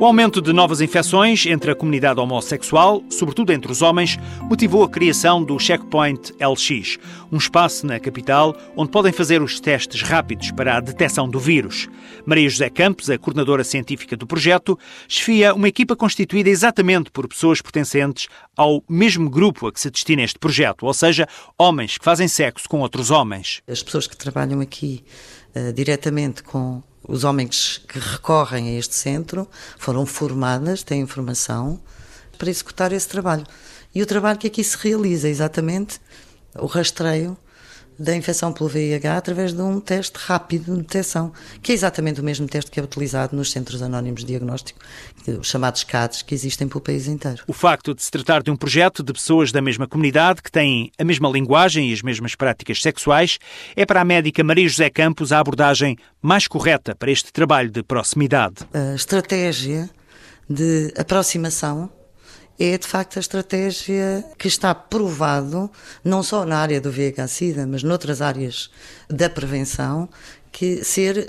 O aumento de novas infecções entre a comunidade homossexual, sobretudo entre os homens, motivou a criação do Checkpoint LX, um espaço na capital onde podem fazer os testes rápidos para a detecção do vírus. Maria José Campos, a coordenadora científica do projeto, esfia uma equipa constituída exatamente por pessoas pertencentes ao mesmo grupo a que se destina este projeto, ou seja, homens que fazem sexo com outros homens. As pessoas que trabalham aqui uh, diretamente com os homens que recorrem a este centro foram formadas, têm formação para executar esse trabalho. E o trabalho que aqui se realiza exatamente o rastreio da infecção pelo VIH através de um teste rápido de detecção, que é exatamente o mesmo teste que é utilizado nos Centros Anónimos de Diagnóstico, os chamados CADs, que existem pelo país inteiro. O facto de se tratar de um projeto de pessoas da mesma comunidade que têm a mesma linguagem e as mesmas práticas sexuais é para a médica Maria José Campos a abordagem mais correta para este trabalho de proximidade. A estratégia de aproximação é de facto a estratégia que está provado, não só na área do VIH-Sida, mas noutras áreas da prevenção, que ser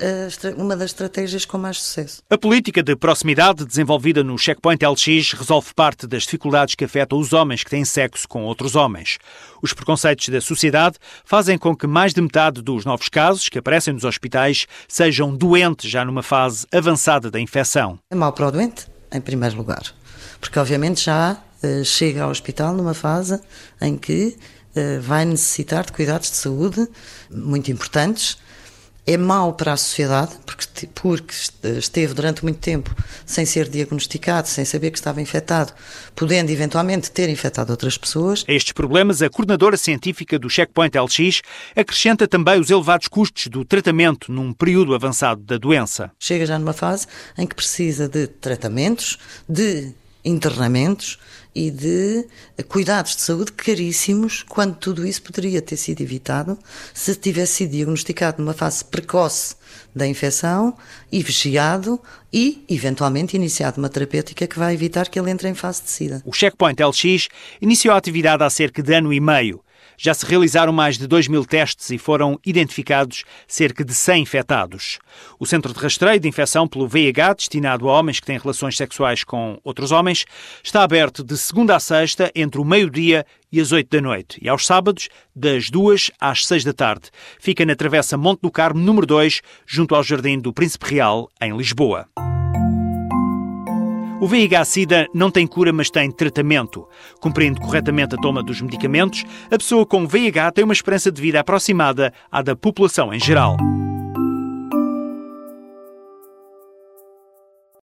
uma das estratégias com mais sucesso. A política de proximidade desenvolvida no Checkpoint LX resolve parte das dificuldades que afetam os homens que têm sexo com outros homens. Os preconceitos da sociedade fazem com que mais de metade dos novos casos que aparecem nos hospitais sejam doentes já numa fase avançada da infecção. É mau para o doente, em primeiro lugar porque obviamente já uh, chega ao hospital numa fase em que uh, vai necessitar de cuidados de saúde muito importantes. É mau para a sociedade, porque, porque esteve durante muito tempo sem ser diagnosticado, sem saber que estava infectado, podendo eventualmente ter infectado outras pessoas. A estes problemas, a coordenadora científica do Checkpoint LX acrescenta também os elevados custos do tratamento num período avançado da doença. Chega já numa fase em que precisa de tratamentos, de internamentos e de cuidados de saúde caríssimos, quando tudo isso poderia ter sido evitado se tivesse sido diagnosticado numa fase precoce da infecção e vigiado e, eventualmente, iniciado uma terapêutica que vai evitar que ele entre em fase de SIDA. O Checkpoint LX iniciou a atividade há cerca de ano e meio. Já se realizaram mais de 2 mil testes e foram identificados cerca de 100 infectados. O Centro de Rastreio de Infecção pelo VIH, destinado a homens que têm relações sexuais com outros homens, está aberto de segunda a sexta, entre o meio-dia e as 8 da noite, e aos sábados, das 2 às 6 da tarde. Fica na Travessa Monte do Carmo, número 2, junto ao Jardim do Príncipe Real, em Lisboa. O VIH-Sida não tem cura, mas tem tratamento. Cumprindo corretamente a toma dos medicamentos, a pessoa com VIH tem uma esperança de vida aproximada à da população em geral.